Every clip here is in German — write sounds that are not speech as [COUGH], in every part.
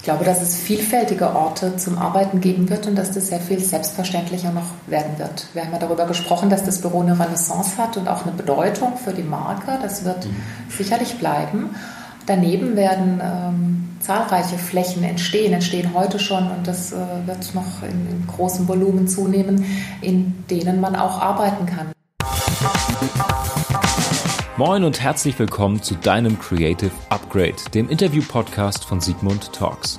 Ich glaube, dass es vielfältige Orte zum Arbeiten geben wird und dass das sehr viel selbstverständlicher noch werden wird. Wir haben ja darüber gesprochen, dass das Büro eine Renaissance hat und auch eine Bedeutung für die Marke. Das wird mhm. sicherlich bleiben. Daneben werden ähm, zahlreiche Flächen entstehen, entstehen heute schon und das äh, wird noch in, in großem Volumen zunehmen, in denen man auch arbeiten kann. Moin und herzlich willkommen zu deinem Creative Upgrade, dem Interview-Podcast von Sigmund Talks.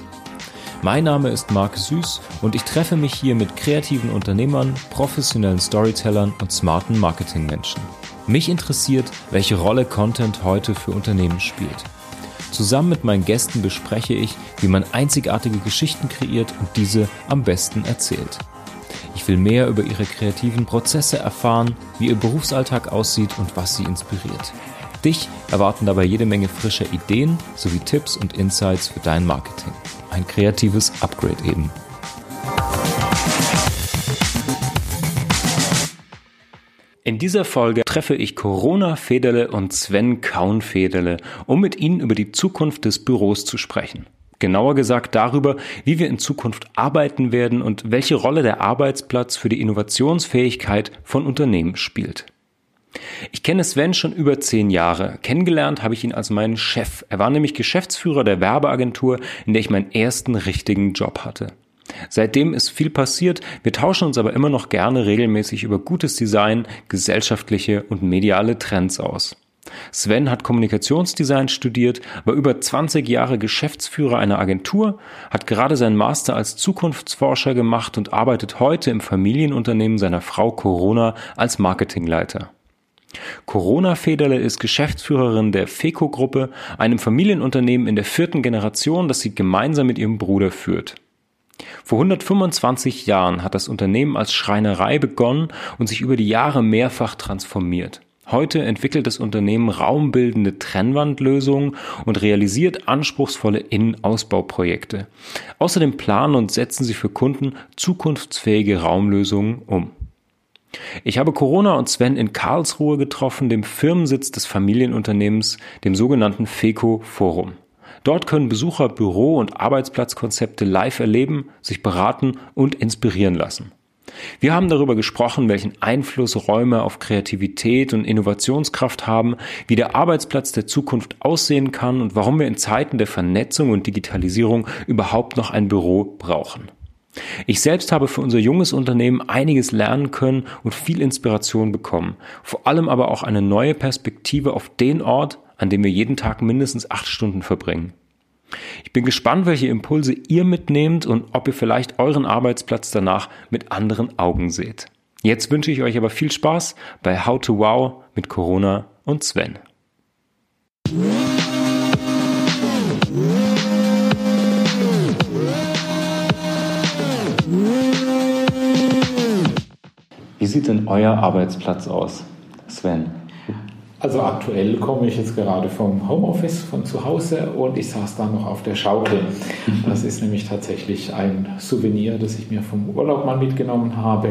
Mein Name ist Marc Süß und ich treffe mich hier mit kreativen Unternehmern, professionellen Storytellern und smarten Marketingmenschen. Mich interessiert, welche Rolle Content heute für Unternehmen spielt. Zusammen mit meinen Gästen bespreche ich, wie man einzigartige Geschichten kreiert und diese am besten erzählt. Ich will mehr über ihre kreativen Prozesse erfahren, wie ihr Berufsalltag aussieht und was sie inspiriert. Dich erwarten dabei jede Menge frischer Ideen sowie Tipps und Insights für dein Marketing. Ein kreatives Upgrade eben. In dieser Folge treffe ich Corona Federle und Sven Kaun Federle, um mit ihnen über die Zukunft des Büros zu sprechen. Genauer gesagt darüber, wie wir in Zukunft arbeiten werden und welche Rolle der Arbeitsplatz für die Innovationsfähigkeit von Unternehmen spielt. Ich kenne Sven schon über zehn Jahre. Kennengelernt habe ich ihn als meinen Chef. Er war nämlich Geschäftsführer der Werbeagentur, in der ich meinen ersten richtigen Job hatte. Seitdem ist viel passiert, wir tauschen uns aber immer noch gerne regelmäßig über gutes Design, gesellschaftliche und mediale Trends aus. Sven hat Kommunikationsdesign studiert, war über 20 Jahre Geschäftsführer einer Agentur, hat gerade seinen Master als Zukunftsforscher gemacht und arbeitet heute im Familienunternehmen seiner Frau Corona als Marketingleiter. Corona Federle ist Geschäftsführerin der FECO-Gruppe, einem Familienunternehmen in der vierten Generation, das sie gemeinsam mit ihrem Bruder führt. Vor 125 Jahren hat das Unternehmen als Schreinerei begonnen und sich über die Jahre mehrfach transformiert. Heute entwickelt das Unternehmen raumbildende Trennwandlösungen und realisiert anspruchsvolle Innenausbauprojekte. Außerdem planen und setzen sie für Kunden zukunftsfähige Raumlösungen um. Ich habe Corona und Sven in Karlsruhe getroffen, dem Firmensitz des Familienunternehmens, dem sogenannten FECO Forum. Dort können Besucher Büro- und Arbeitsplatzkonzepte live erleben, sich beraten und inspirieren lassen. Wir haben darüber gesprochen, welchen Einfluss Räume auf Kreativität und Innovationskraft haben, wie der Arbeitsplatz der Zukunft aussehen kann und warum wir in Zeiten der Vernetzung und Digitalisierung überhaupt noch ein Büro brauchen. Ich selbst habe für unser junges Unternehmen einiges lernen können und viel Inspiration bekommen, vor allem aber auch eine neue Perspektive auf den Ort, an dem wir jeden Tag mindestens acht Stunden verbringen. Ich bin gespannt, welche Impulse ihr mitnehmt und ob ihr vielleicht euren Arbeitsplatz danach mit anderen Augen seht. Jetzt wünsche ich euch aber viel Spaß bei How to Wow mit Corona und Sven. Wie sieht denn euer Arbeitsplatz aus, Sven? Also aktuell komme ich jetzt gerade vom Homeoffice von zu Hause und ich saß da noch auf der Schaukel. Das ist nämlich tatsächlich ein Souvenir, das ich mir vom Urlaub mal mitgenommen habe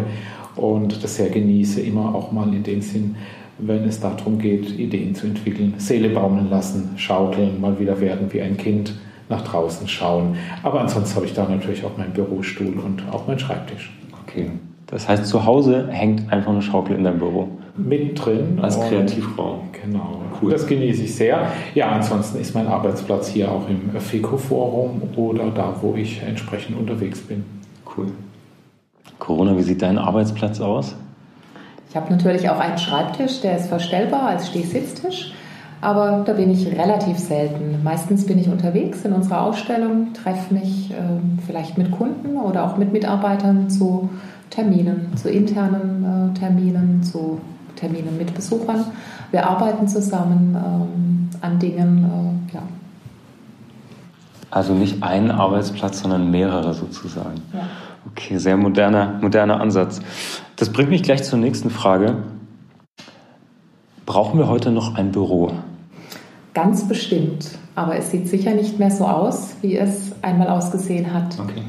und das sehr genieße, immer auch mal in dem Sinn, wenn es darum geht, Ideen zu entwickeln, Seele baumeln lassen, schaukeln, mal wieder werden wie ein Kind, nach draußen schauen. Aber ansonsten habe ich da natürlich auch meinen Bürostuhl und auch meinen Schreibtisch. Okay. Das heißt, zu Hause hängt einfach eine Schaukel in deinem Büro. Mittendrin. Als Kreativraum. Genau. Cool. Das genieße ich sehr. Ja, ansonsten ist mein Arbeitsplatz hier auch im FECO-Forum oder da, wo ich entsprechend unterwegs bin. Cool. Corona, wie sieht dein Arbeitsplatz aus? Ich habe natürlich auch einen Schreibtisch, der ist verstellbar als Stehsitztisch. Aber da bin ich relativ selten. Meistens bin ich unterwegs in unserer Ausstellung, treffe mich äh, vielleicht mit Kunden oder auch mit Mitarbeitern zu Terminen, zu internen äh, Terminen, zu Terminen mit Besuchern. Wir arbeiten zusammen ähm, an Dingen, äh, ja. Also nicht ein Arbeitsplatz, sondern mehrere sozusagen. Ja. Okay, sehr moderner, moderner Ansatz. Das bringt mich gleich zur nächsten Frage. Brauchen wir heute noch ein Büro? Ganz bestimmt. Aber es sieht sicher nicht mehr so aus, wie es einmal ausgesehen hat. Okay.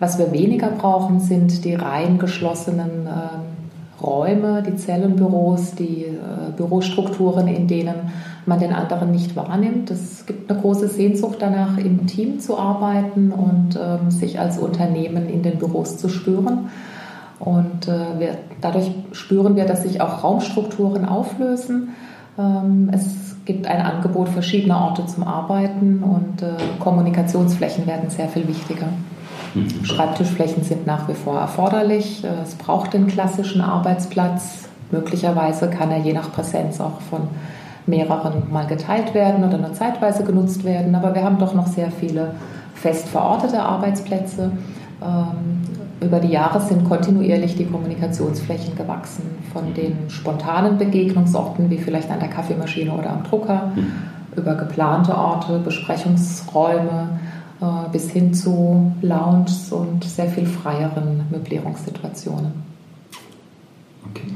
Was wir weniger brauchen, sind die rein geschlossenen äh, Räume, die Zellenbüros, die äh, Bürostrukturen, in denen man den anderen nicht wahrnimmt. Es gibt eine große Sehnsucht danach, im Team zu arbeiten und ähm, sich als Unternehmen in den Büros zu spüren. Und äh, wir, dadurch spüren wir, dass sich auch Raumstrukturen auflösen. Ähm, es gibt ein Angebot verschiedener Orte zum Arbeiten und äh, Kommunikationsflächen werden sehr viel wichtiger. Mhm. Schreibtischflächen sind nach wie vor erforderlich. Es braucht den klassischen Arbeitsplatz. Möglicherweise kann er je nach Präsenz auch von mehreren mal geteilt werden oder nur zeitweise genutzt werden. Aber wir haben doch noch sehr viele fest verortete Arbeitsplätze. Ähm, über die Jahre sind kontinuierlich die Kommunikationsflächen gewachsen, von den spontanen Begegnungsorten wie vielleicht an der Kaffeemaschine oder am Drucker, mhm. über geplante Orte, Besprechungsräume bis hin zu Lounges und sehr viel freieren Möblierungssituationen. Okay.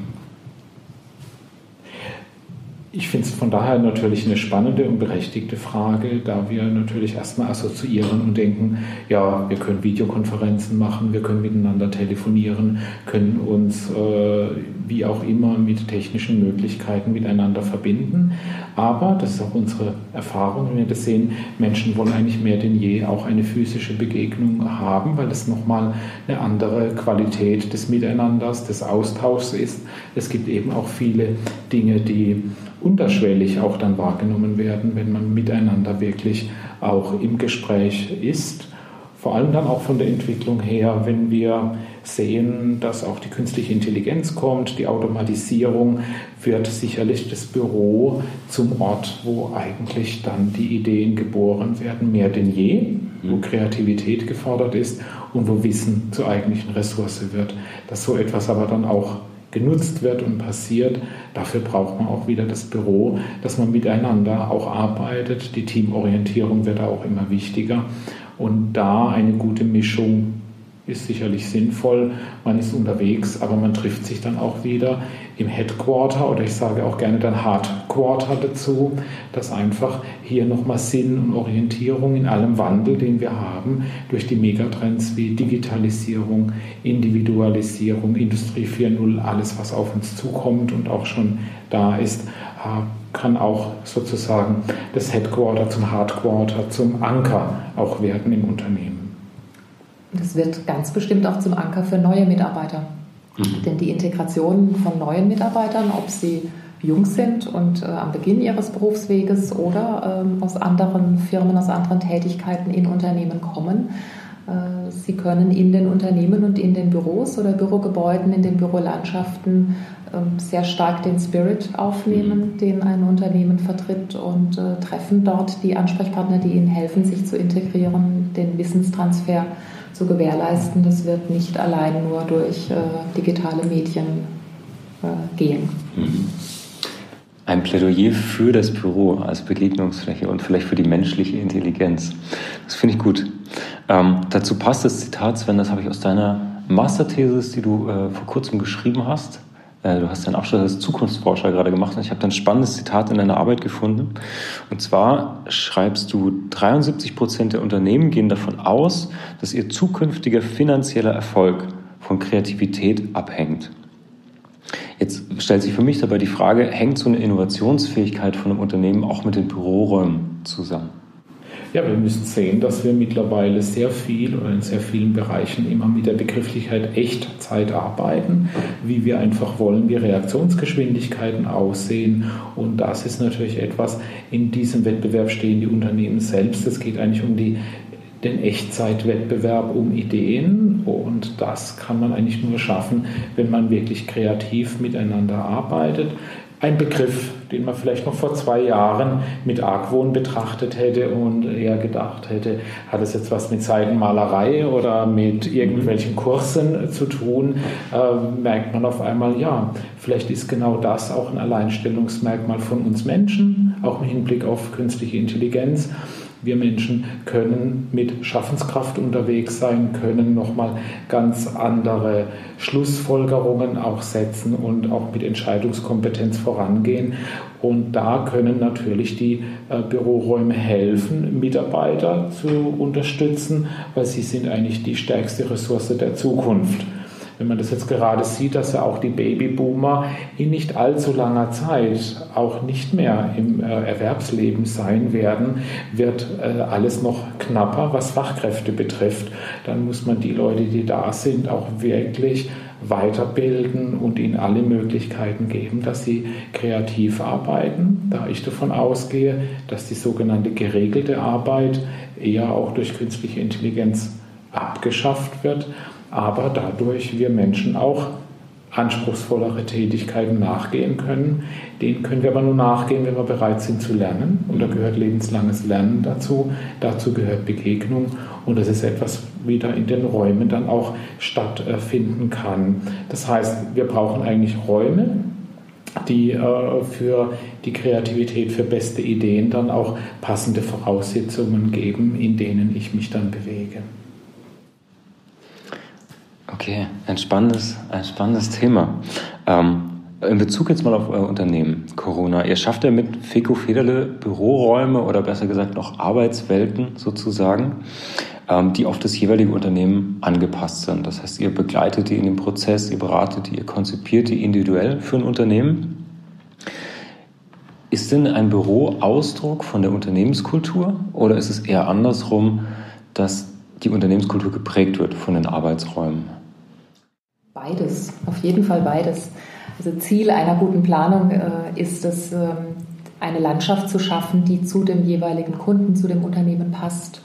Ich finde es von daher natürlich eine spannende und berechtigte Frage, da wir natürlich erstmal assoziieren und denken, ja, wir können Videokonferenzen machen, wir können miteinander telefonieren, können uns äh, wie auch immer mit technischen Möglichkeiten miteinander verbinden. Aber, das ist auch unsere Erfahrung, wenn wir das sehen, Menschen wollen eigentlich mehr denn je auch eine physische Begegnung haben, weil es nochmal eine andere Qualität des Miteinanders, des Austauschs ist. Es gibt eben auch viele Dinge, die unterschwellig auch dann wahrgenommen werden, wenn man miteinander wirklich auch im Gespräch ist. Vor allem dann auch von der Entwicklung her, wenn wir sehen, dass auch die künstliche Intelligenz kommt, die Automatisierung, wird sicherlich das Büro zum Ort, wo eigentlich dann die Ideen geboren werden, mehr denn je, wo mhm. Kreativität gefordert ist und wo Wissen zur eigentlichen Ressource wird. Dass so etwas aber dann auch genutzt wird und passiert. Dafür braucht man auch wieder das Büro, dass man miteinander auch arbeitet. Die Teamorientierung wird auch immer wichtiger. Und da eine gute Mischung ist sicherlich sinnvoll. Man ist unterwegs, aber man trifft sich dann auch wieder im Headquarter oder ich sage auch gerne dann Hardquarter dazu, dass einfach hier nochmal Sinn und Orientierung in allem Wandel, den wir haben, durch die Megatrends wie Digitalisierung, Individualisierung, Industrie 4.0, alles, was auf uns zukommt und auch schon da ist, äh, kann auch sozusagen das Headquarter zum Hardquarter, zum Anker auch werden im Unternehmen. Das wird ganz bestimmt auch zum Anker für neue Mitarbeiter. Mhm. Denn die Integration von neuen Mitarbeitern, ob sie jung sind und äh, am Beginn ihres Berufsweges oder ähm, aus anderen Firmen, aus anderen Tätigkeiten in Unternehmen kommen, äh, sie können in den Unternehmen und in den Büros oder Bürogebäuden, in den Bürolandschaften äh, sehr stark den Spirit aufnehmen, mhm. den ein Unternehmen vertritt und äh, treffen dort die Ansprechpartner, die ihnen helfen, sich zu integrieren, den Wissenstransfer zu gewährleisten. Das wird nicht allein nur durch äh, digitale Medien äh, gehen. Mhm. Ein Plädoyer für das Büro als Begegnungsfläche und vielleicht für die menschliche Intelligenz. Das finde ich gut. Ähm, dazu passt das Zitat, Sven, das habe ich aus deiner Masterthesis, die du äh, vor kurzem geschrieben hast. Äh, du hast deinen Abschluss als Zukunftsforscher gerade gemacht und ich habe ein spannendes Zitat in deiner Arbeit gefunden. Und zwar schreibst du, 73 Prozent der Unternehmen gehen davon aus, dass ihr zukünftiger finanzieller Erfolg von Kreativität abhängt. Jetzt stellt sich für mich dabei die Frage, hängt so eine Innovationsfähigkeit von einem Unternehmen auch mit den Büroräumen zusammen? Ja, wir müssen sehen, dass wir mittlerweile sehr viel oder in sehr vielen Bereichen immer mit der Begrifflichkeit Echtzeit arbeiten, wie wir einfach wollen, wie Reaktionsgeschwindigkeiten aussehen. Und das ist natürlich etwas, in diesem Wettbewerb stehen die Unternehmen selbst. Es geht eigentlich um die den Echtzeitwettbewerb um Ideen und das kann man eigentlich nur schaffen, wenn man wirklich kreativ miteinander arbeitet ein Begriff, den man vielleicht noch vor zwei Jahren mit Argwohn betrachtet hätte und eher gedacht hätte, hat es jetzt was mit Seidenmalerei oder mit irgendwelchen Kursen zu tun, äh, merkt man auf einmal, ja, vielleicht ist genau das auch ein Alleinstellungsmerkmal von uns Menschen, auch im Hinblick auf künstliche Intelligenz. Wir Menschen können mit Schaffenskraft unterwegs sein, können nochmal ganz andere Schlussfolgerungen auch setzen und auch mit Entscheidungskompetenz vorangehen. Und da können natürlich die äh, Büroräume helfen, Mitarbeiter zu unterstützen, weil sie sind eigentlich die stärkste Ressource der Zukunft. Wenn man das jetzt gerade sieht, dass ja auch die Babyboomer in nicht allzu langer Zeit auch nicht mehr im äh, Erwerbsleben sein werden, wird äh, alles noch knapper, was Fachkräfte betrifft. Dann muss man die Leute, die da sind, auch wirklich weiterbilden und ihnen alle Möglichkeiten geben, dass sie kreativ arbeiten, da ich davon ausgehe, dass die sogenannte geregelte Arbeit eher auch durch künstliche Intelligenz abgeschafft wird, aber dadurch wir Menschen auch anspruchsvollere Tätigkeiten nachgehen können. Denen können wir aber nur nachgehen, wenn wir bereit sind zu lernen. Und da gehört lebenslanges Lernen dazu. Dazu gehört Begegnung. Und das ist etwas, wieder in den Räumen dann auch stattfinden kann. Das heißt, wir brauchen eigentlich Räume, die äh, für die Kreativität, für beste Ideen dann auch passende Voraussetzungen geben, in denen ich mich dann bewege. Okay, ein spannendes, ein spannendes Thema. Ähm, in Bezug jetzt mal auf euer Unternehmen, Corona, ihr schafft ja mit Feco Federle Büroräume oder besser gesagt noch Arbeitswelten sozusagen, ähm, die auf das jeweilige Unternehmen angepasst sind. Das heißt, ihr begleitet die in dem Prozess, ihr beratet die, ihr konzipiert die individuell für ein Unternehmen. Ist denn ein Büro Ausdruck von der Unternehmenskultur oder ist es eher andersrum, dass die Unternehmenskultur geprägt wird von den Arbeitsräumen? Beides, auf jeden Fall beides. Also Ziel einer guten Planung äh, ist es, ähm, eine Landschaft zu schaffen, die zu dem jeweiligen Kunden, zu dem Unternehmen passt.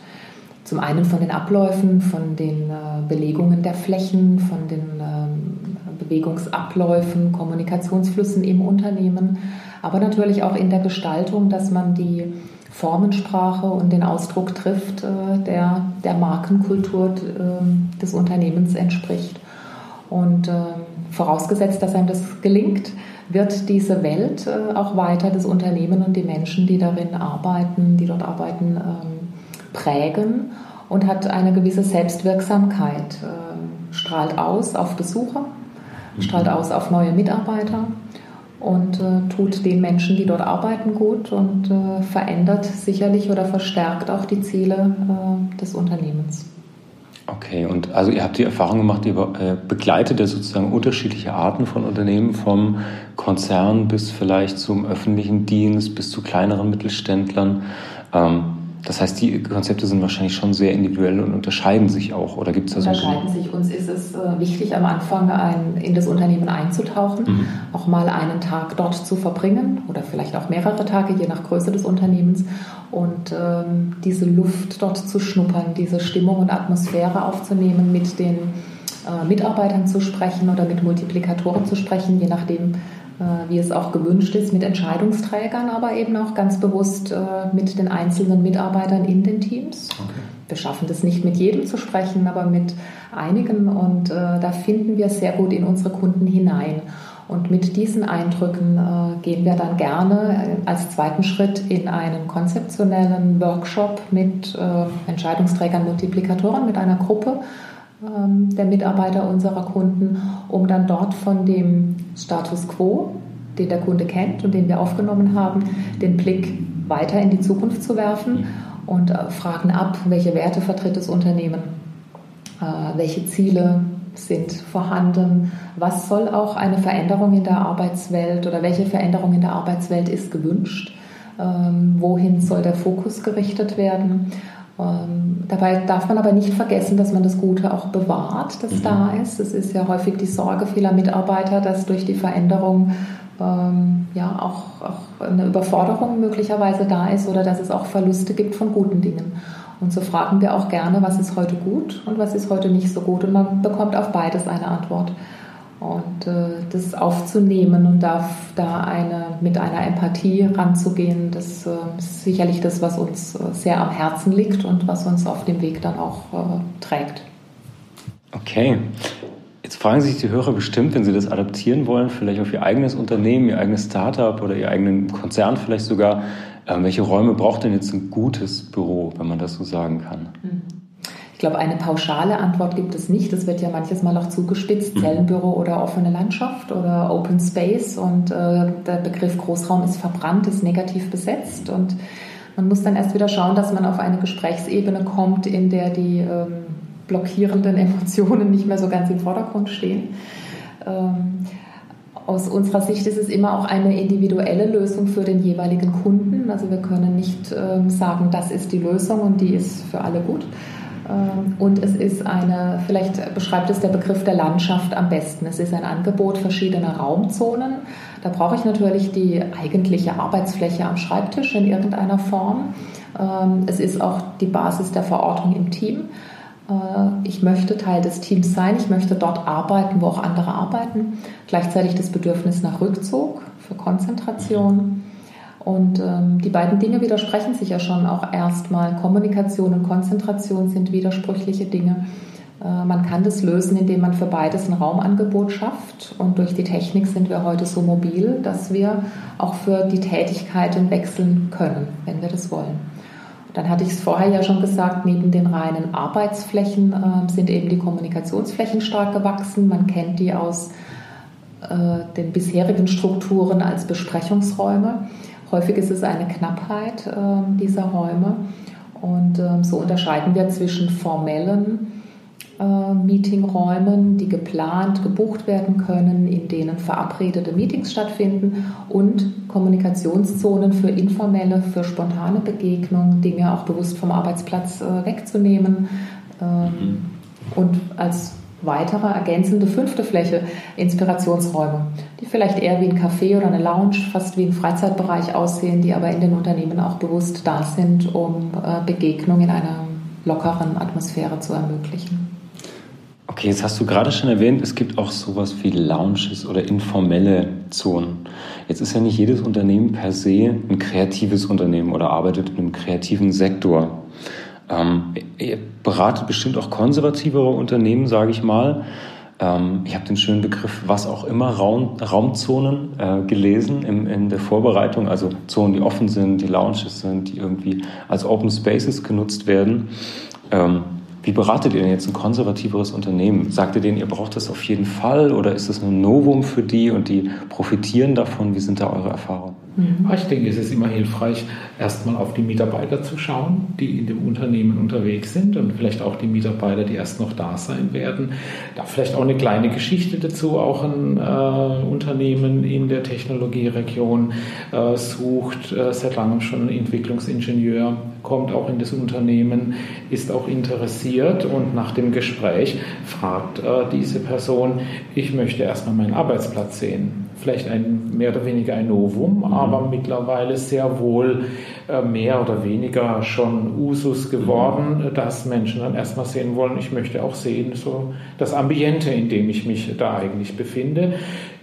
Zum einen von den Abläufen, von den äh, Belegungen der Flächen, von den ähm, Bewegungsabläufen, Kommunikationsflüssen im Unternehmen, aber natürlich auch in der Gestaltung, dass man die Formensprache und den Ausdruck trifft, äh, der der Markenkultur äh, des Unternehmens entspricht. Und äh, vorausgesetzt, dass einem das gelingt, wird diese Welt äh, auch weiter das Unternehmen und die Menschen, die darin arbeiten, die dort arbeiten, ähm, prägen und hat eine gewisse Selbstwirksamkeit, äh, strahlt aus auf Besucher, strahlt aus auf neue Mitarbeiter und äh, tut den Menschen, die dort arbeiten, gut und äh, verändert sicherlich oder verstärkt auch die Ziele äh, des Unternehmens. Okay, und also ihr habt die Erfahrung gemacht, ihr äh, begleitet ja sozusagen unterschiedliche Arten von Unternehmen, vom Konzern bis vielleicht zum öffentlichen Dienst, bis zu kleineren Mittelständlern. Ähm, das heißt, die Konzepte sind wahrscheinlich schon sehr individuell und unterscheiden sich auch. Oder gibt es da so Unterscheiden sich. Uns ist es äh, wichtig, am Anfang ein, in das Unternehmen einzutauchen, mhm. auch mal einen Tag dort zu verbringen oder vielleicht auch mehrere Tage, je nach Größe des Unternehmens. Und ähm, diese Luft dort zu schnuppern, diese Stimmung und Atmosphäre aufzunehmen, mit den äh, Mitarbeitern zu sprechen oder mit Multiplikatoren zu sprechen, je nachdem, wie es auch gewünscht ist, mit Entscheidungsträgern, aber eben auch ganz bewusst äh, mit den einzelnen Mitarbeitern in den Teams. Okay. Wir schaffen das nicht mit jedem zu sprechen, aber mit einigen und äh, da finden wir sehr gut in unsere Kunden hinein. Und mit diesen Eindrücken gehen wir dann gerne als zweiten Schritt in einen konzeptionellen Workshop mit Entscheidungsträgern, Multiplikatoren, mit einer Gruppe der Mitarbeiter unserer Kunden, um dann dort von dem Status quo, den der Kunde kennt und den wir aufgenommen haben, den Blick weiter in die Zukunft zu werfen und äh, fragen ab, welche Werte vertritt das Unternehmen, äh, welche Ziele sind vorhanden, was soll auch eine Veränderung in der Arbeitswelt oder welche Veränderung in der Arbeitswelt ist gewünscht, ähm, wohin soll der Fokus gerichtet werden ähm, dabei darf man aber nicht vergessen, dass man das Gute auch bewahrt, das mhm. da ist. Es ist ja häufig die Sorge vieler Mitarbeiter, dass durch die Veränderung ähm, ja auch, auch, eine Überforderung möglicherweise da ist oder dass es auch Verluste gibt von guten Dingen. Und so fragen wir auch gerne, was ist heute gut und was ist heute nicht so gut. Und man bekommt auf beides eine Antwort. Und äh, das aufzunehmen und da, da eine, mit einer Empathie ranzugehen, das äh, ist sicherlich das, was uns äh, sehr am Herzen liegt und was uns auf dem Weg dann auch äh, trägt. Okay. Jetzt fragen sich die Hörer bestimmt, wenn sie das adaptieren wollen, vielleicht auf ihr eigenes Unternehmen, ihr eigenes Startup oder ihr eigenen Konzern vielleicht sogar, äh, welche Räume braucht denn jetzt ein gutes Büro, wenn man das so sagen kann? Mhm glaube, eine pauschale Antwort gibt es nicht. Das wird ja manches Mal auch zugespitzt, mhm. Zellenbüro oder offene Landschaft oder Open Space. Und äh, der Begriff Großraum ist verbrannt, ist negativ besetzt. Und man muss dann erst wieder schauen, dass man auf eine Gesprächsebene kommt, in der die ähm, blockierenden [LAUGHS] Emotionen nicht mehr so ganz im Vordergrund stehen. Ähm, aus unserer Sicht ist es immer auch eine individuelle Lösung für den jeweiligen Kunden. Also wir können nicht ähm, sagen, das ist die Lösung und die ist für alle gut. Ähm, und es ist eine, vielleicht beschreibt es der Begriff der Landschaft am besten. Es ist ein Angebot verschiedener Raumzonen. Da brauche ich natürlich die eigentliche Arbeitsfläche am Schreibtisch in irgendeiner Form. Ähm, es ist auch die Basis der Verortung im Team. Äh, ich möchte Teil des Teams sein, ich möchte dort arbeiten, wo auch andere arbeiten. Gleichzeitig das Bedürfnis nach Rückzug, für Konzentration. Und ähm, die beiden Dinge widersprechen sich ja schon auch erstmal. Kommunikation und Konzentration sind widersprüchliche Dinge. Äh, man kann das lösen, indem man für beides ein Raumangebot schafft. Und durch die Technik sind wir heute so mobil, dass wir auch für die Tätigkeiten wechseln können, wenn wir das wollen. Dann hatte ich es vorher ja schon gesagt, neben den reinen Arbeitsflächen äh, sind eben die Kommunikationsflächen stark gewachsen. Man kennt die aus äh, den bisherigen Strukturen als Besprechungsräume. Häufig ist es eine Knappheit äh, dieser Räume. Und ähm, so unterscheiden wir zwischen formellen äh, Meetingräumen, die geplant, gebucht werden können, in denen verabredete Meetings stattfinden und Kommunikationszonen für informelle, für spontane Begegnungen, Dinge auch bewusst vom Arbeitsplatz äh, wegzunehmen ähm, und als weitere ergänzende fünfte Fläche Inspirationsräume, die vielleicht eher wie ein Café oder eine Lounge, fast wie ein Freizeitbereich aussehen, die aber in den Unternehmen auch bewusst da sind, um äh, Begegnung in einer lockeren Atmosphäre zu ermöglichen. Okay, jetzt hast du gerade schon erwähnt, es gibt auch sowas wie Lounges oder informelle Zonen. Jetzt ist ja nicht jedes Unternehmen per se ein kreatives Unternehmen oder arbeitet in einem kreativen Sektor. Ähm, ihr beratet bestimmt auch konservativere Unternehmen, sage ich mal. Ähm, ich habe den schönen Begriff was auch immer, Raum, Raumzonen äh, gelesen in, in der Vorbereitung. Also Zonen, die offen sind, die Lounges sind, die irgendwie als Open Spaces genutzt werden. Ähm, wie beratet ihr denn jetzt ein konservativeres Unternehmen? Sagt ihr denen, ihr braucht das auf jeden Fall oder ist das ein Novum für die und die profitieren davon? Wie sind da eure Erfahrungen? Mhm. Ich denke, es ist immer hilfreich, erstmal auf die Mitarbeiter zu schauen, die in dem Unternehmen unterwegs sind und vielleicht auch die Mitarbeiter, die erst noch da sein werden. Da vielleicht auch eine kleine Geschichte dazu. Auch ein äh, Unternehmen in der Technologieregion äh, sucht äh, seit langem schon einen Entwicklungsingenieur, kommt auch in das Unternehmen, ist auch interessiert und nach dem Gespräch fragt äh, diese Person, ich möchte erstmal meinen Arbeitsplatz sehen vielleicht ein mehr oder weniger ein Novum, mhm. aber mittlerweile sehr wohl äh, mehr oder weniger schon Usus geworden, mhm. dass Menschen dann erstmal sehen wollen, ich möchte auch sehen, so das Ambiente, in dem ich mich da eigentlich befinde.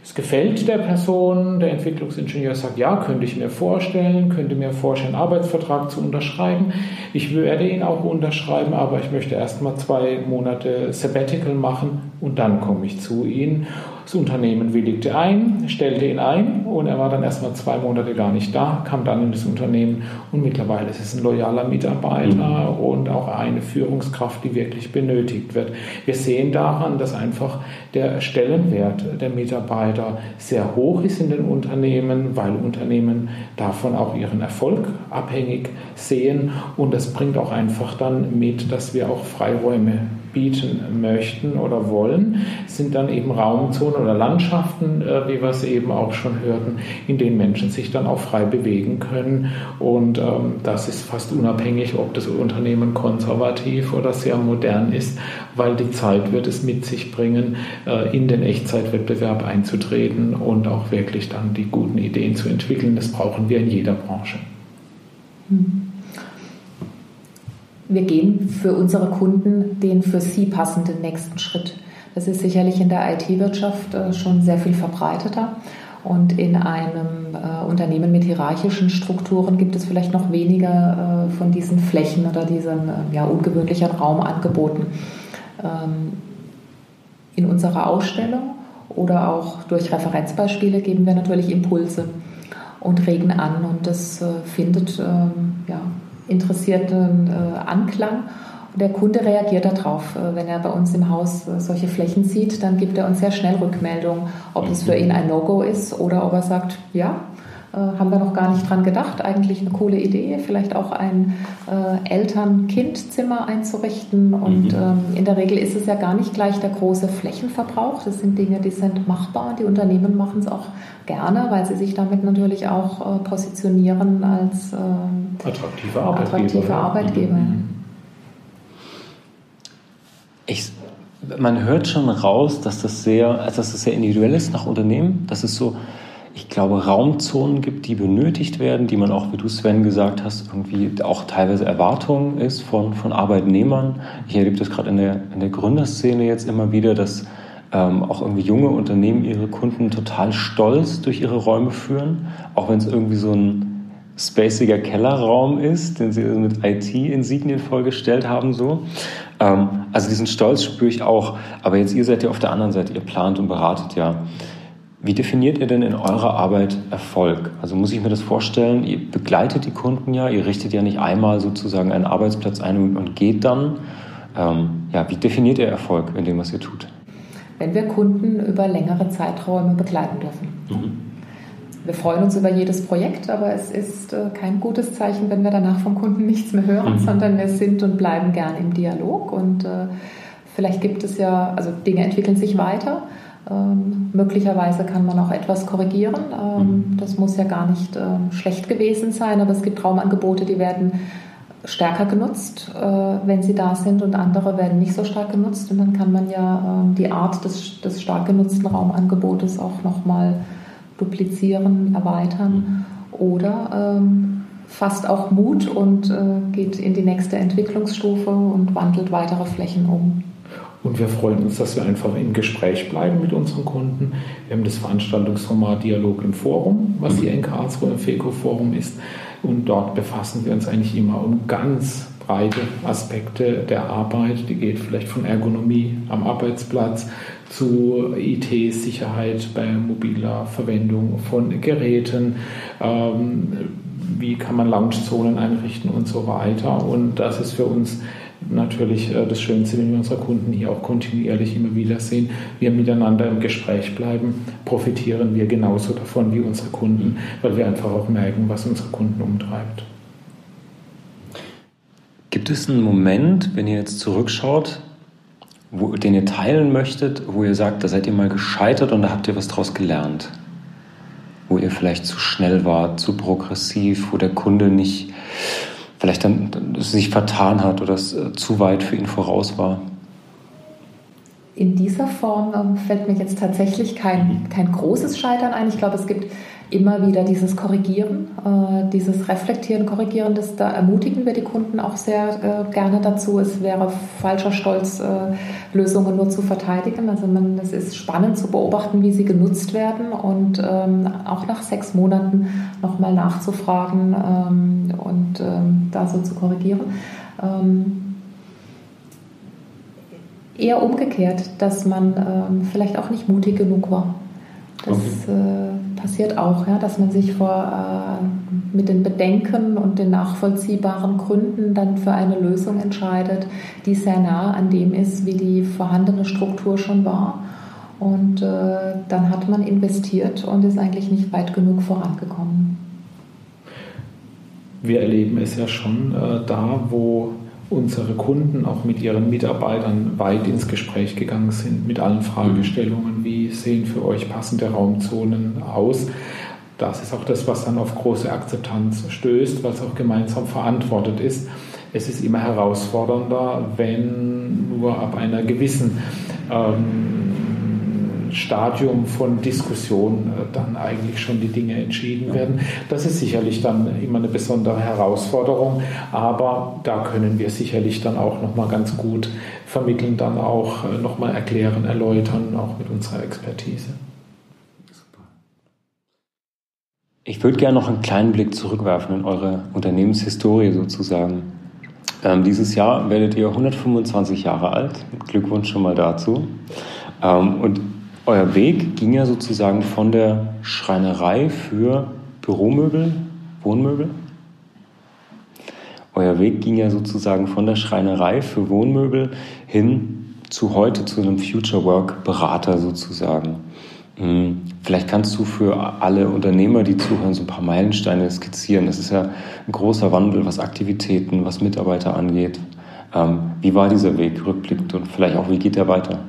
Es gefällt der Person, der Entwicklungsingenieur sagt, ja, könnte ich mir vorstellen, könnte mir vorstellen, einen Arbeitsvertrag zu unterschreiben. Ich werde ihn auch unterschreiben, aber ich möchte erst mal zwei Monate Sabbatical machen und dann komme ich zu Ihnen. Das Unternehmen willigte ein, stellte ihn ein und er war dann erst mal zwei Monate gar nicht da, kam dann in das Unternehmen und mittlerweile ist es ein loyaler Mitarbeiter mhm. und auch eine Führungskraft, die wirklich benötigt wird. Wir sehen daran, dass einfach der Stellenwert der Mitarbeiter sehr hoch ist in den Unternehmen, weil Unternehmen davon auch ihren Erfolg abhängig sehen und das bringt auch einfach dann mit, dass wir auch Freiräume bieten möchten oder wollen, sind dann eben Raumzonen oder Landschaften, äh, wie wir es eben auch schon hörten, in denen Menschen sich dann auch frei bewegen können. Und ähm, das ist fast unabhängig, ob das Unternehmen konservativ oder sehr modern ist, weil die Zeit wird es mit sich bringen, äh, in den Echtzeitwettbewerb einzutreten und auch wirklich dann die guten Ideen zu entwickeln. Das brauchen wir in jeder Branche. Mhm wir gehen für unsere Kunden den für sie passenden nächsten Schritt. Das ist sicherlich in der IT-Wirtschaft äh, schon sehr viel verbreiteter. Und in einem äh, Unternehmen mit hierarchischen Strukturen gibt es vielleicht noch weniger äh, von diesen Flächen oder diesen äh, ja, ungewöhnlichen Raumangeboten. Ähm, in unserer Ausstellung oder auch durch Referenzbeispiele geben wir natürlich Impulse und regen an. Und das äh, findet ähm, ja, interessierten äh, Anklang. Und der Kunde reagiert darauf. Äh, wenn er bei uns im Haus äh, solche Flächen sieht, dann gibt er uns sehr schnell Rückmeldung, ob es für ihn ein No-Go ist oder ob er sagt, ja, äh, haben wir noch gar nicht dran gedacht. Eigentlich eine coole Idee, vielleicht auch ein äh, Eltern-Kind-Zimmer einzurichten. Und mhm. ähm, in der Regel ist es ja gar nicht gleich der große Flächenverbrauch. Das sind Dinge, die sind machbar. Die Unternehmen machen es auch gerne, weil sie sich damit natürlich auch äh, positionieren als äh, attraktive Arbeitgeber. Attraktive Arbeitgeber. Mhm. Ich, man hört schon raus, dass das sehr, also dass das sehr individuell ist nach Unternehmen. Das ist so, ich glaube, Raumzonen gibt, die benötigt werden, die man auch, wie du Sven gesagt hast, irgendwie auch teilweise Erwartungen ist von, von Arbeitnehmern. Ich erlebe das gerade in der, in der Gründerszene jetzt immer wieder, dass ähm, auch irgendwie junge Unternehmen ihre Kunden total stolz durch ihre Räume führen, auch wenn es irgendwie so ein spaciger Kellerraum ist, den sie mit IT-Insignien vollgestellt haben. So. Ähm, also diesen Stolz spüre ich auch. Aber jetzt ihr seid ja auf der anderen Seite, ihr plant und beratet ja. Wie definiert ihr denn in eurer Arbeit Erfolg? Also muss ich mir das vorstellen, ihr begleitet die Kunden ja, ihr richtet ja nicht einmal sozusagen einen Arbeitsplatz ein und geht dann. Ähm, ja, wie definiert ihr Erfolg in dem, was ihr tut? Wenn wir Kunden über längere Zeiträume begleiten dürfen. Mhm. Wir freuen uns über jedes Projekt, aber es ist äh, kein gutes Zeichen, wenn wir danach vom Kunden nichts mehr hören, mhm. sondern wir sind und bleiben gern im Dialog und äh, vielleicht gibt es ja, also Dinge entwickeln sich weiter ähm, möglicherweise kann man auch etwas korrigieren. Ähm, mhm. das muss ja gar nicht ähm, schlecht gewesen sein, aber es gibt Raumangebote, die werden stärker genutzt, äh, wenn sie da sind und andere werden nicht so stark genutzt. Und dann kann man ja äh, die Art des, des stark genutzten Raumangebotes auch nochmal duplizieren, erweitern oder ähm, fasst auch Mut und äh, geht in die nächste Entwicklungsstufe und wandelt weitere Flächen um. Und wir freuen uns, dass wir einfach im Gespräch bleiben mit unseren Kunden. Wir haben das Veranstaltungsformat Dialog im Forum, was hier in Karlsruhe im FECO-Forum ist. Und dort befassen wir uns eigentlich immer um ganz breite Aspekte der Arbeit. Die geht vielleicht von Ergonomie am Arbeitsplatz zu IT-Sicherheit bei mobiler Verwendung von Geräten. Ähm, wie kann man Loungezonen einrichten und so weiter. Und das ist für uns natürlich äh, das Schönste, wenn wir unsere Kunden hier auch kontinuierlich immer wieder sehen, wir miteinander im Gespräch bleiben, profitieren wir genauso davon wie unsere Kunden, weil wir einfach auch merken, was unsere Kunden umtreibt. Gibt es einen Moment, wenn ihr jetzt zurückschaut, wo, den ihr teilen möchtet, wo ihr sagt, da seid ihr mal gescheitert und da habt ihr was draus gelernt? Wo ihr vielleicht zu schnell wart, zu progressiv, wo der Kunde nicht vielleicht dann sich vertan hat oder es äh, zu weit für ihn voraus war? In dieser Form ähm, fällt mir jetzt tatsächlich kein, kein großes Scheitern ein. Ich glaube, es gibt immer wieder dieses Korrigieren, äh, dieses Reflektieren, Korrigieren, das, da ermutigen wir die Kunden auch sehr äh, gerne dazu. Es wäre falscher Stolz, äh, Lösungen nur zu verteidigen. Also man, es ist spannend zu beobachten, wie sie genutzt werden und ähm, auch nach sechs Monaten nochmal nachzufragen ähm, und da so zu korrigieren. Eher umgekehrt, dass man ähm, vielleicht auch nicht mutig genug war. Das okay. äh, passiert auch, ja, dass man sich vor, äh, mit den Bedenken und den nachvollziehbaren Gründen dann für eine Lösung entscheidet, die sehr nah an dem ist, wie die vorhandene Struktur schon war. Und äh, dann hat man investiert und ist eigentlich nicht weit genug vorangekommen. Wir erleben es ja schon äh, da, wo unsere Kunden auch mit ihren Mitarbeitern weit ins Gespräch gegangen sind mit allen Fragestellungen, wie sehen für euch passende Raumzonen aus. Das ist auch das, was dann auf große Akzeptanz stößt, was auch gemeinsam verantwortet ist. Es ist immer herausfordernder, wenn nur ab einer gewissen ähm, Stadium von Diskussion äh, dann eigentlich schon die Dinge entschieden werden. Das ist sicherlich dann immer eine besondere Herausforderung, aber da können wir sicherlich dann auch nochmal ganz gut vermitteln, dann auch äh, nochmal erklären, erläutern, auch mit unserer Expertise. Ich würde gerne noch einen kleinen Blick zurückwerfen in eure Unternehmenshistorie sozusagen. Ähm, dieses Jahr werdet ihr 125 Jahre alt. Glückwunsch schon mal dazu. Ähm, und euer Weg ging ja sozusagen von der Schreinerei für Büromöbel, Wohnmöbel. Euer Weg ging ja sozusagen von der Schreinerei für Wohnmöbel hin zu heute zu einem Future Work Berater sozusagen. Hm, vielleicht kannst du für alle Unternehmer, die zuhören, so ein paar Meilensteine skizzieren. Das ist ja ein großer Wandel, was Aktivitäten, was Mitarbeiter angeht. Ähm, wie war dieser Weg rückblickend und vielleicht auch, wie geht er weiter?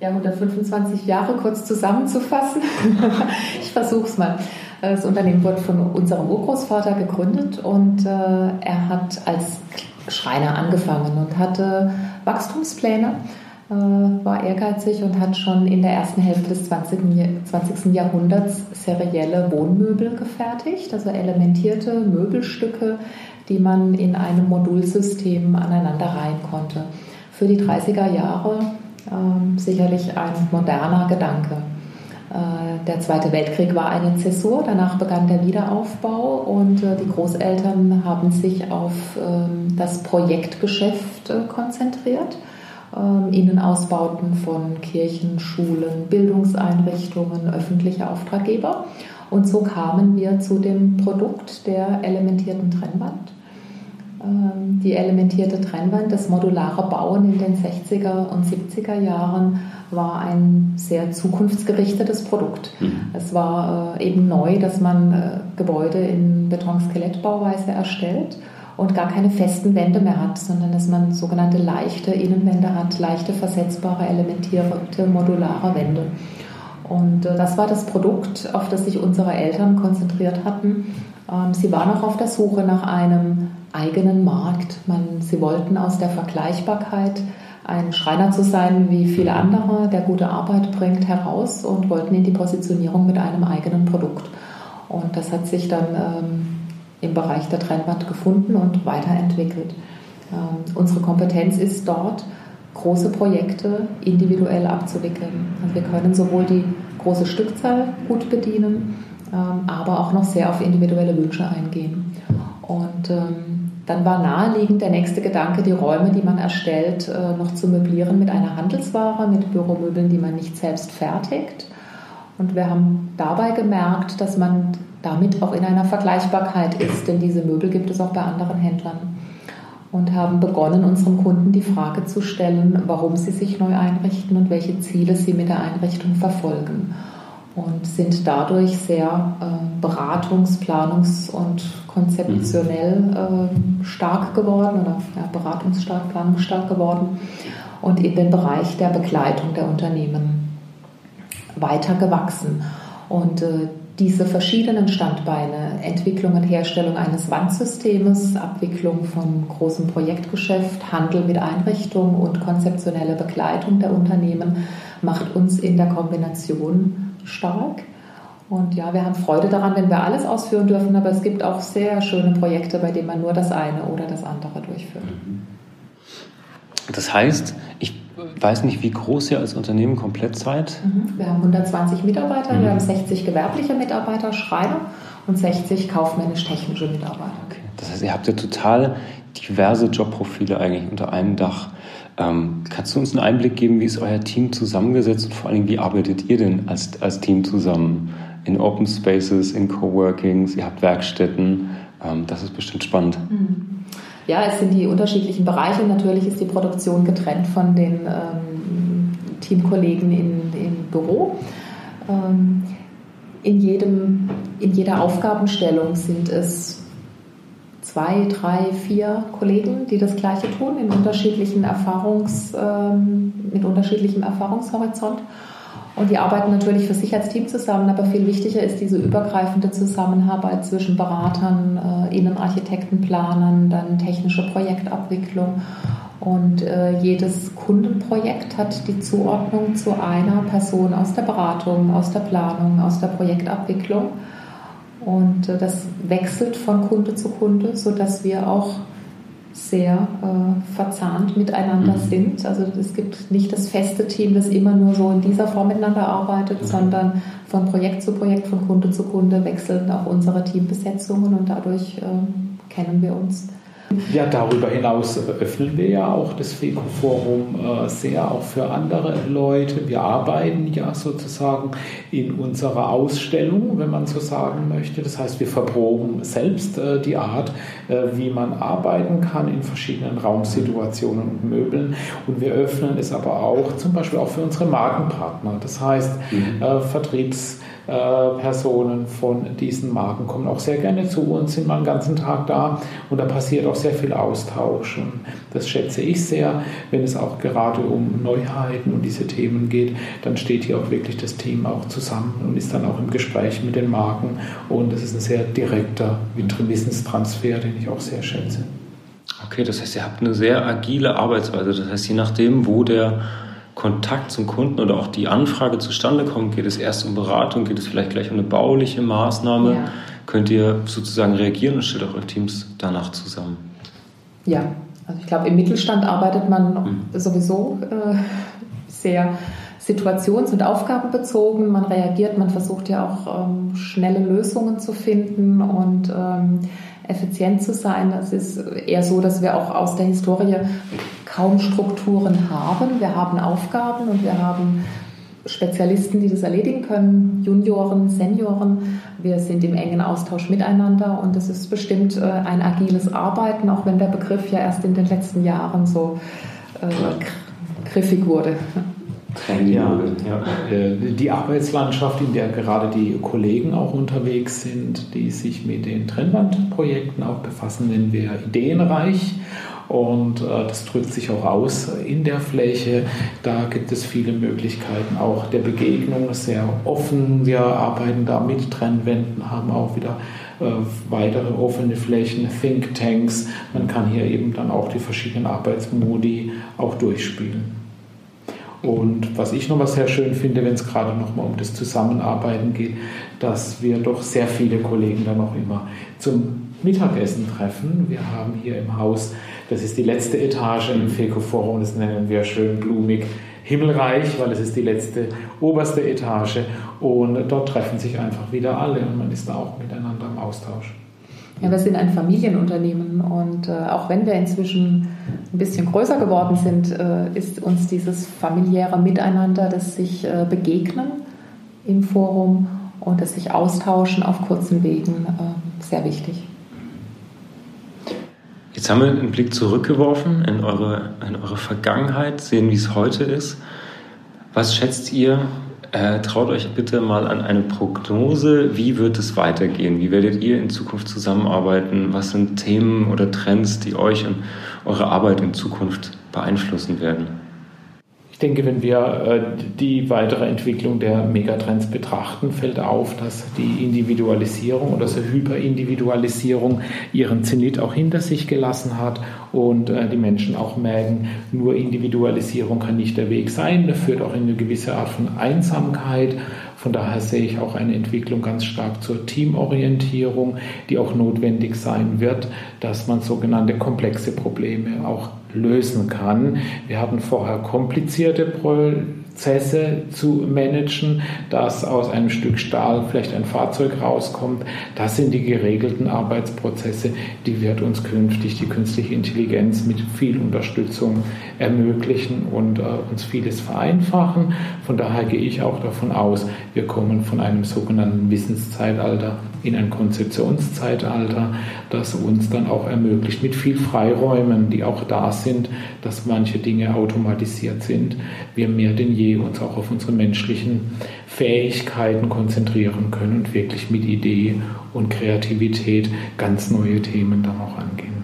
Ja, 125 Jahre kurz zusammenzufassen. [LAUGHS] ich versuche es mal. Das Unternehmen wurde von unserem Urgroßvater gegründet und äh, er hat als Schreiner angefangen und hatte Wachstumspläne, äh, war ehrgeizig und hat schon in der ersten Hälfte des 20. 20. Jahrhunderts serielle Wohnmöbel gefertigt, also elementierte Möbelstücke, die man in einem Modulsystem aneinander reihen konnte. Für die 30er Jahre äh, sicherlich ein moderner Gedanke. Äh, der Zweite Weltkrieg war eine Zäsur, danach begann der Wiederaufbau und äh, die Großeltern haben sich auf ähm, das Projektgeschäft äh, konzentriert. Ähm, Innenausbauten von Kirchen, Schulen, Bildungseinrichtungen, öffentliche Auftraggeber. Und so kamen wir zu dem Produkt der elementierten Trennwand. Ähm, die elementierte Trennwand, das modulare Bauen in den 60er und 70er Jahren war ein sehr zukunftsgerichtetes Produkt. Mhm. Es war äh, eben neu, dass man äh, Gebäude in Betonskelettbauweise erstellt und gar keine festen Wände mehr hat, sondern dass man sogenannte leichte Innenwände hat, leichte versetzbare, elementierte, modulare Wände. Und äh, das war das Produkt, auf das sich unsere Eltern konzentriert hatten. Ähm, sie waren auch auf der Suche nach einem eigenen Markt. Man, sie wollten aus der Vergleichbarkeit ein Schreiner zu sein wie viele andere, der gute Arbeit bringt, heraus und wollten in die Positionierung mit einem eigenen Produkt. Und das hat sich dann ähm, im Bereich der Trennwand gefunden und weiterentwickelt. Ähm, unsere Kompetenz ist dort, große Projekte individuell abzuwickeln. Also wir können sowohl die große Stückzahl gut bedienen, ähm, aber auch noch sehr auf individuelle Wünsche eingehen. Und ähm, dann war naheliegend der nächste Gedanke, die Räume, die man erstellt, äh, noch zu möblieren mit einer Handelsware, mit Büromöbeln, die man nicht selbst fertigt. Und wir haben dabei gemerkt, dass man damit auch in einer Vergleichbarkeit ist, denn diese Möbel gibt es auch bei anderen Händlern. Und haben begonnen, unseren Kunden die Frage zu stellen, warum sie sich neu einrichten und welche Ziele sie mit der Einrichtung verfolgen und sind dadurch sehr äh, beratungs-, planungs- und konzeptionell äh, stark geworden oder ja, beratungsstark, planungsstark geworden und in den Bereich der Begleitung der Unternehmen weiter gewachsen. Und äh, diese verschiedenen Standbeine, Entwicklung und Herstellung eines Wandsystems, Abwicklung von großem Projektgeschäft, Handel mit Einrichtungen und konzeptionelle Begleitung der Unternehmen, macht uns in der Kombination stark. Und ja, wir haben Freude daran, wenn wir alles ausführen dürfen, aber es gibt auch sehr schöne Projekte, bei denen man nur das eine oder das andere durchführt. Mhm. Das heißt, ich weiß nicht, wie groß ihr als Unternehmen komplett seid. Mhm. Wir haben 120 Mitarbeiter, mhm. wir haben 60 gewerbliche Mitarbeiter, Schreiner und 60 kaufmännisch-technische Mitarbeiter. Okay. Das heißt, ihr habt ja total diverse Jobprofile eigentlich unter einem Dach. Ähm, kannst du uns einen Einblick geben, wie ist euer Team zusammengesetzt und vor allem, wie arbeitet ihr denn als, als Team zusammen? In Open Spaces, in Coworkings, ihr habt Werkstätten. Ähm, das ist bestimmt spannend. Ja, es sind die unterschiedlichen Bereiche. Natürlich ist die Produktion getrennt von den ähm, Teamkollegen im Büro. Ähm, in, jedem, in jeder Aufgabenstellung sind es zwei, drei, vier Kollegen, die das Gleiche tun, in unterschiedlichen Erfahrungs, ähm, mit unterschiedlichem Erfahrungshorizont. Und die arbeiten natürlich für sich als Team zusammen, aber viel wichtiger ist diese übergreifende Zusammenarbeit zwischen Beratern, äh, Innenarchitekten, Planern, dann technische Projektabwicklung. Und äh, jedes Kundenprojekt hat die Zuordnung zu einer Person aus der Beratung, aus der Planung, aus der Projektabwicklung. Und äh, das wechselt von Kunde zu Kunde, sodass wir auch sehr äh, verzahnt miteinander mhm. sind. Also es gibt nicht das feste Team, das immer nur so in dieser Form miteinander arbeitet, mhm. sondern von Projekt zu Projekt, von Kunde zu Kunde wechseln auch unsere Teambesetzungen und dadurch äh, kennen wir uns. Ja, darüber hinaus öffnen wir ja auch das FECO-Forum äh, sehr auch für andere Leute. Wir arbeiten ja sozusagen in unserer Ausstellung, wenn man so sagen möchte. Das heißt, wir verproben selbst äh, die Art, äh, wie man arbeiten kann in verschiedenen Raumsituationen und Möbeln. Und wir öffnen es aber auch zum Beispiel auch für unsere Markenpartner. Das heißt, mhm. Vertriebs Personen von diesen Marken kommen auch sehr gerne zu uns, sind mal einen ganzen Tag da und da passiert auch sehr viel Austausch. Und das schätze ich sehr, wenn es auch gerade um Neuheiten und diese Themen geht, dann steht hier auch wirklich das Team auch zusammen und ist dann auch im Gespräch mit den Marken und das ist ein sehr direkter Wissenstransfer, den ich auch sehr schätze. Okay, das heißt, ihr habt eine sehr agile Arbeitsweise. Das heißt, je nachdem, wo der Kontakt zum Kunden oder auch die Anfrage zustande kommt? Geht es erst um Beratung? Geht es vielleicht gleich um eine bauliche Maßnahme? Ja. Könnt ihr sozusagen reagieren und stellt eure Teams danach zusammen? Ja, also ich glaube, im Mittelstand arbeitet man mhm. sowieso äh, sehr situations- und aufgabenbezogen. Man reagiert, man versucht ja auch ähm, schnelle Lösungen zu finden und ähm, effizient zu sein. Es ist eher so, dass wir auch aus der Historie kaum Strukturen haben. Wir haben Aufgaben und wir haben Spezialisten, die das erledigen können, Junioren, Senioren. Wir sind im engen Austausch miteinander und es ist bestimmt äh, ein agiles Arbeiten, auch wenn der Begriff ja erst in den letzten Jahren so äh, griffig wurde. Ja, ja. Äh, die Arbeitslandschaft, in der gerade die Kollegen auch unterwegs sind, die sich mit den Trennwandprojekten auch befassen, nennen wir ideenreich. Und äh, das drückt sich auch aus in der Fläche. Da gibt es viele Möglichkeiten auch der Begegnung, sehr offen. Wir arbeiten da mit Trennwänden, haben auch wieder äh, weitere offene Flächen, Thinktanks. Man kann hier eben dann auch die verschiedenen Arbeitsmodi auch durchspielen. Und was ich noch was sehr schön finde, wenn es gerade nochmal um das Zusammenarbeiten geht, dass wir doch sehr viele Kollegen dann noch immer zum Mittagessen treffen. Wir haben hier im Haus das ist die letzte Etage im FECO-Forum, das nennen wir schön blumig Himmelreich, weil es ist die letzte oberste Etage und dort treffen sich einfach wieder alle und man ist da auch miteinander im Austausch. Ja, wir sind ein Familienunternehmen und äh, auch wenn wir inzwischen ein bisschen größer geworden sind, äh, ist uns dieses familiäre Miteinander, das sich äh, begegnen im Forum und das sich austauschen auf kurzen Wegen äh, sehr wichtig. Jetzt haben wir einen Blick zurückgeworfen in eure, in eure Vergangenheit, sehen, wie es heute ist. Was schätzt ihr? Äh, traut euch bitte mal an eine Prognose. Wie wird es weitergehen? Wie werdet ihr in Zukunft zusammenarbeiten? Was sind Themen oder Trends, die euch und eure Arbeit in Zukunft beeinflussen werden? Denke, wenn wir äh, die weitere Entwicklung der Megatrends betrachten, fällt auf, dass die Individualisierung oder so Hyperindividualisierung ihren Zenit auch hinter sich gelassen hat und äh, die Menschen auch merken, nur Individualisierung kann nicht der Weg sein. Das führt auch in eine gewisse Art von Einsamkeit. Von daher sehe ich auch eine Entwicklung ganz stark zur Teamorientierung, die auch notwendig sein wird, dass man sogenannte komplexe Probleme auch lösen kann. Wir hatten vorher komplizierte Prozesse zu managen, dass aus einem Stück Stahl vielleicht ein Fahrzeug rauskommt. Das sind die geregelten Arbeitsprozesse, die wird uns künftig die künstliche Intelligenz mit viel Unterstützung ermöglichen und äh, uns vieles vereinfachen. Von daher gehe ich auch davon aus, wir kommen von einem sogenannten Wissenszeitalter in ein Konzeptionszeitalter, das uns dann auch ermöglicht, mit viel Freiräumen, die auch da sind, dass manche Dinge automatisiert sind, wir mehr denn je uns auch auf unsere menschlichen Fähigkeiten konzentrieren können und wirklich mit Idee und Kreativität ganz neue Themen dann auch angehen.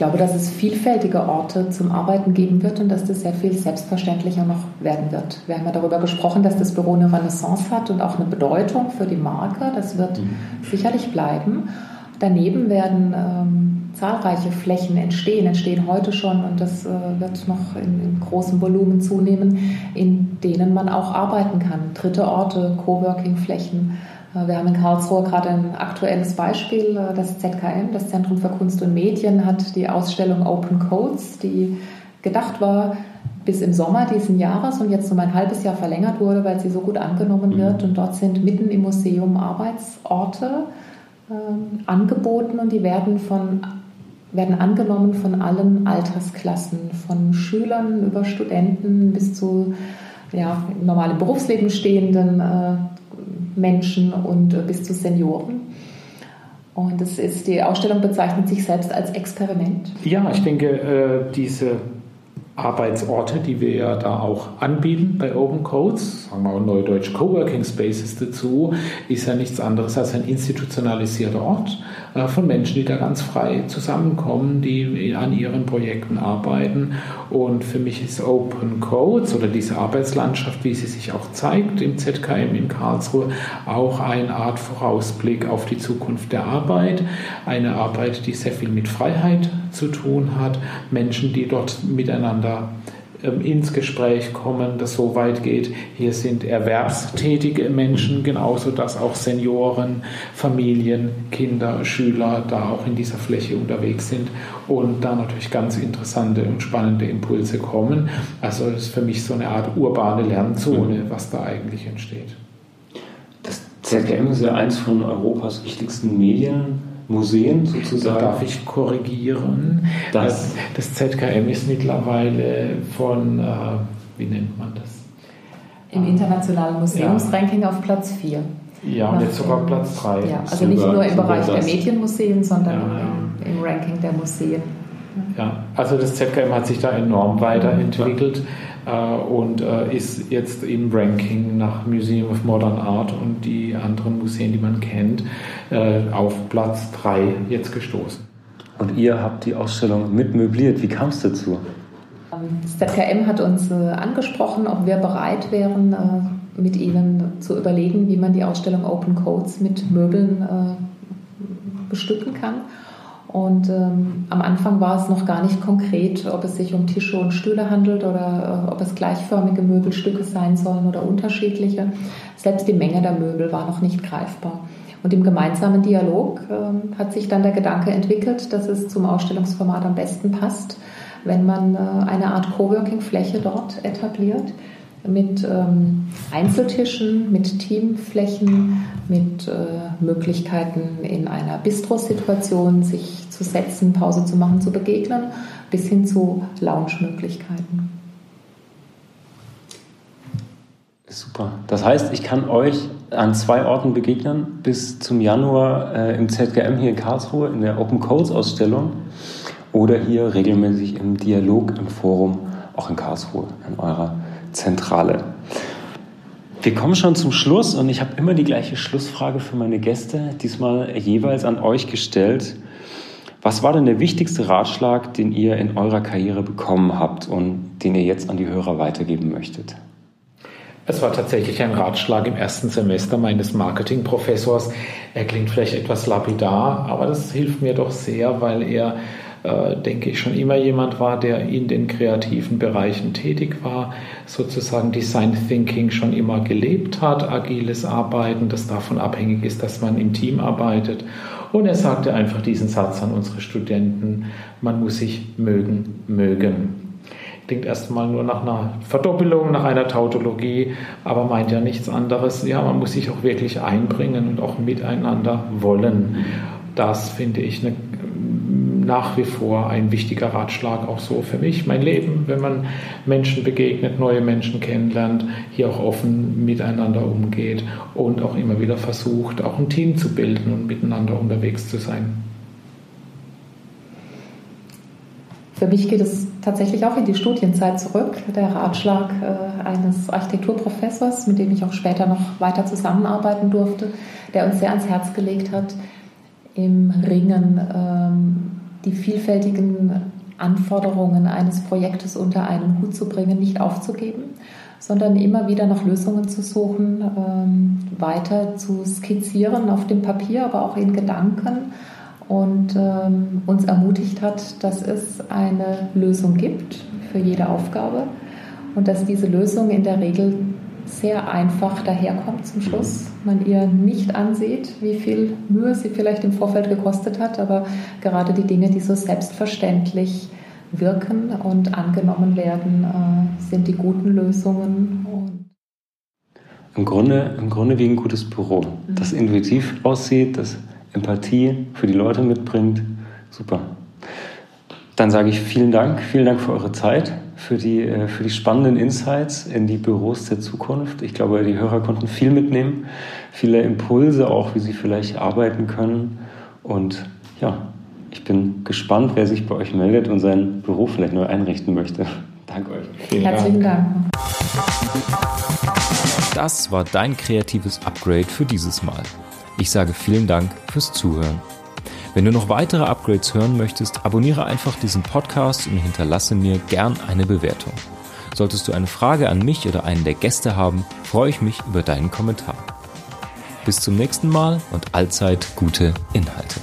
Ich glaube, dass es vielfältige Orte zum Arbeiten geben wird und dass das sehr viel selbstverständlicher noch werden wird. Wir haben ja darüber gesprochen, dass das Büro eine Renaissance hat und auch eine Bedeutung für die Marke. Das wird mhm. sicherlich bleiben. Daneben werden ähm, zahlreiche Flächen entstehen, entstehen heute schon und das äh, wird noch in, in, großem Volumen zunehmen, in denen man auch arbeiten kann. Dritte Orte, Coworking-Flächen. Äh, wir haben in Karlsruhe gerade ein aktuelles Beispiel. Äh, das ZKM, das Zentrum für Kunst und Medien, hat die Ausstellung Open Codes, die gedacht war bis im Sommer diesen Jahres und jetzt um ein halbes Jahr verlängert wurde, weil sie so gut angenommen mhm. wird. Und dort sind mitten im Museum Arbeitsorte ähm, angeboten und die werden von werden angenommen von allen Altersklassen, von Schülern über Studenten bis zu ja, im normalen Berufsleben stehenden äh, Menschen und äh, bis zu Senioren. Und das ist, die Ausstellung bezeichnet sich selbst als Experiment. Ja, ich denke, äh, diese Arbeitsorte, die wir ja da auch anbieten bei Open Codes, sagen wir mal neudeutsch Coworking Spaces dazu, ist ja nichts anderes als ein institutionalisierter Ort von Menschen, die da ganz frei zusammenkommen, die an ihren Projekten arbeiten. Und für mich ist Open Codes oder diese Arbeitslandschaft, wie sie sich auch zeigt im ZKM in Karlsruhe, auch eine Art Vorausblick auf die Zukunft der Arbeit. Eine Arbeit, die sehr viel mit Freiheit zu tun hat, Menschen, die dort miteinander ins Gespräch kommen, das so weit geht. Hier sind erwerbstätige Menschen, genauso dass auch Senioren, Familien, Kinder, Schüler da auch in dieser Fläche unterwegs sind und da natürlich ganz interessante und spannende Impulse kommen. Also das ist für mich so eine Art urbane Lernzone, mhm. was da eigentlich entsteht. Das ZKM ist ja eins von Europas wichtigsten Medien. Museen sozusagen. Da darf ich korrigieren. Das, das ZKM ist mittlerweile von, äh, wie nennt man das? Im internationalen Museumsranking ja. auf Platz 4. Ja, und jetzt sogar Platz 3. Ja, also nicht nur im Bereich der Medienmuseen, sondern ja, im, im Ranking der Museen. Ja, also das ZKM hat sich da enorm weiterentwickelt. Äh, und äh, ist jetzt im Ranking nach Museum of Modern Art und die anderen Museen, die man kennt, äh, auf Platz 3 jetzt gestoßen. Und ihr habt die Ausstellung mit möbliert. Wie kam es dazu? Das ZKM hat uns angesprochen, ob wir bereit wären, mit ihnen zu überlegen, wie man die Ausstellung Open Codes mit Möbeln bestücken kann. Und ähm, am Anfang war es noch gar nicht konkret, ob es sich um Tische und Stühle handelt oder äh, ob es gleichförmige Möbelstücke sein sollen oder unterschiedliche. Selbst die Menge der Möbel war noch nicht greifbar. Und im gemeinsamen Dialog äh, hat sich dann der Gedanke entwickelt, dass es zum Ausstellungsformat am besten passt, wenn man äh, eine Art Coworking-Fläche dort etabliert mit ähm, Einzeltischen, mit Teamflächen, mit äh, Möglichkeiten in einer Bistro-Situation sich zu setzen, Pause zu machen, zu begegnen, bis hin zu Lounge-Möglichkeiten. Super. Das heißt, ich kann euch an zwei Orten begegnen, bis zum Januar äh, im ZGM hier in Karlsruhe in der Open Codes Ausstellung oder hier regelmäßig im Dialog im Forum, auch in Karlsruhe, in eurer Zentrale. Wir kommen schon zum Schluss und ich habe immer die gleiche Schlussfrage für meine Gäste, diesmal jeweils an euch gestellt. Was war denn der wichtigste Ratschlag, den ihr in eurer Karriere bekommen habt und den ihr jetzt an die Hörer weitergeben möchtet? Es war tatsächlich ein Ratschlag im ersten Semester meines Marketingprofessors. Er klingt vielleicht etwas lapidar, aber das hilft mir doch sehr, weil er denke ich, schon immer jemand war, der in den kreativen Bereichen tätig war, sozusagen Design Thinking schon immer gelebt hat, agiles Arbeiten, das davon abhängig ist, dass man im Team arbeitet. Und er sagte einfach diesen Satz an unsere Studenten, man muss sich mögen, mögen. Klingt erstmal nur nach einer Verdoppelung, nach einer Tautologie, aber meint ja nichts anderes. Ja, man muss sich auch wirklich einbringen und auch miteinander wollen. Das finde ich eine nach wie vor ein wichtiger Ratschlag auch so für mich, mein Leben, wenn man Menschen begegnet, neue Menschen kennenlernt, hier auch offen miteinander umgeht und auch immer wieder versucht, auch ein Team zu bilden und miteinander unterwegs zu sein. Für mich geht es tatsächlich auch in die Studienzeit zurück. Der Ratschlag äh, eines Architekturprofessors, mit dem ich auch später noch weiter zusammenarbeiten durfte, der uns sehr ans Herz gelegt hat, im Ringen ähm, die vielfältigen Anforderungen eines Projektes unter einen Hut zu bringen, nicht aufzugeben, sondern immer wieder nach Lösungen zu suchen, ähm, weiter zu skizzieren auf dem Papier, aber auch in Gedanken. Und ähm, uns ermutigt hat, dass es eine Lösung gibt für jede Aufgabe und dass diese Lösung in der Regel sehr einfach daherkommt zum Schluss, man ihr nicht ansieht, wie viel Mühe sie vielleicht im Vorfeld gekostet hat, aber gerade die Dinge, die so selbstverständlich wirken und angenommen werden, äh, sind die guten Lösungen. Im Grunde, Im Grunde wie ein gutes Büro, mhm. das intuitiv aussieht, das Empathie für die Leute mitbringt. Super. Dann sage ich vielen Dank, vielen Dank für eure Zeit, für die, äh, für die spannenden Insights in die Büros der Zukunft. Ich glaube, die Hörer konnten viel mitnehmen, viele Impulse auch, wie sie vielleicht arbeiten können. Und ja, ich bin gespannt, wer sich bei euch meldet und sein Büro vielleicht neu einrichten möchte. [LAUGHS] Danke euch. Vielen Herzlichen Dank. Dank. Das war dein kreatives Upgrade für dieses Mal. Ich sage vielen Dank fürs Zuhören. Wenn du noch weitere Upgrades hören möchtest, abonniere einfach diesen Podcast und hinterlasse mir gern eine Bewertung. Solltest du eine Frage an mich oder einen der Gäste haben, freue ich mich über deinen Kommentar. Bis zum nächsten Mal und allzeit gute Inhalte.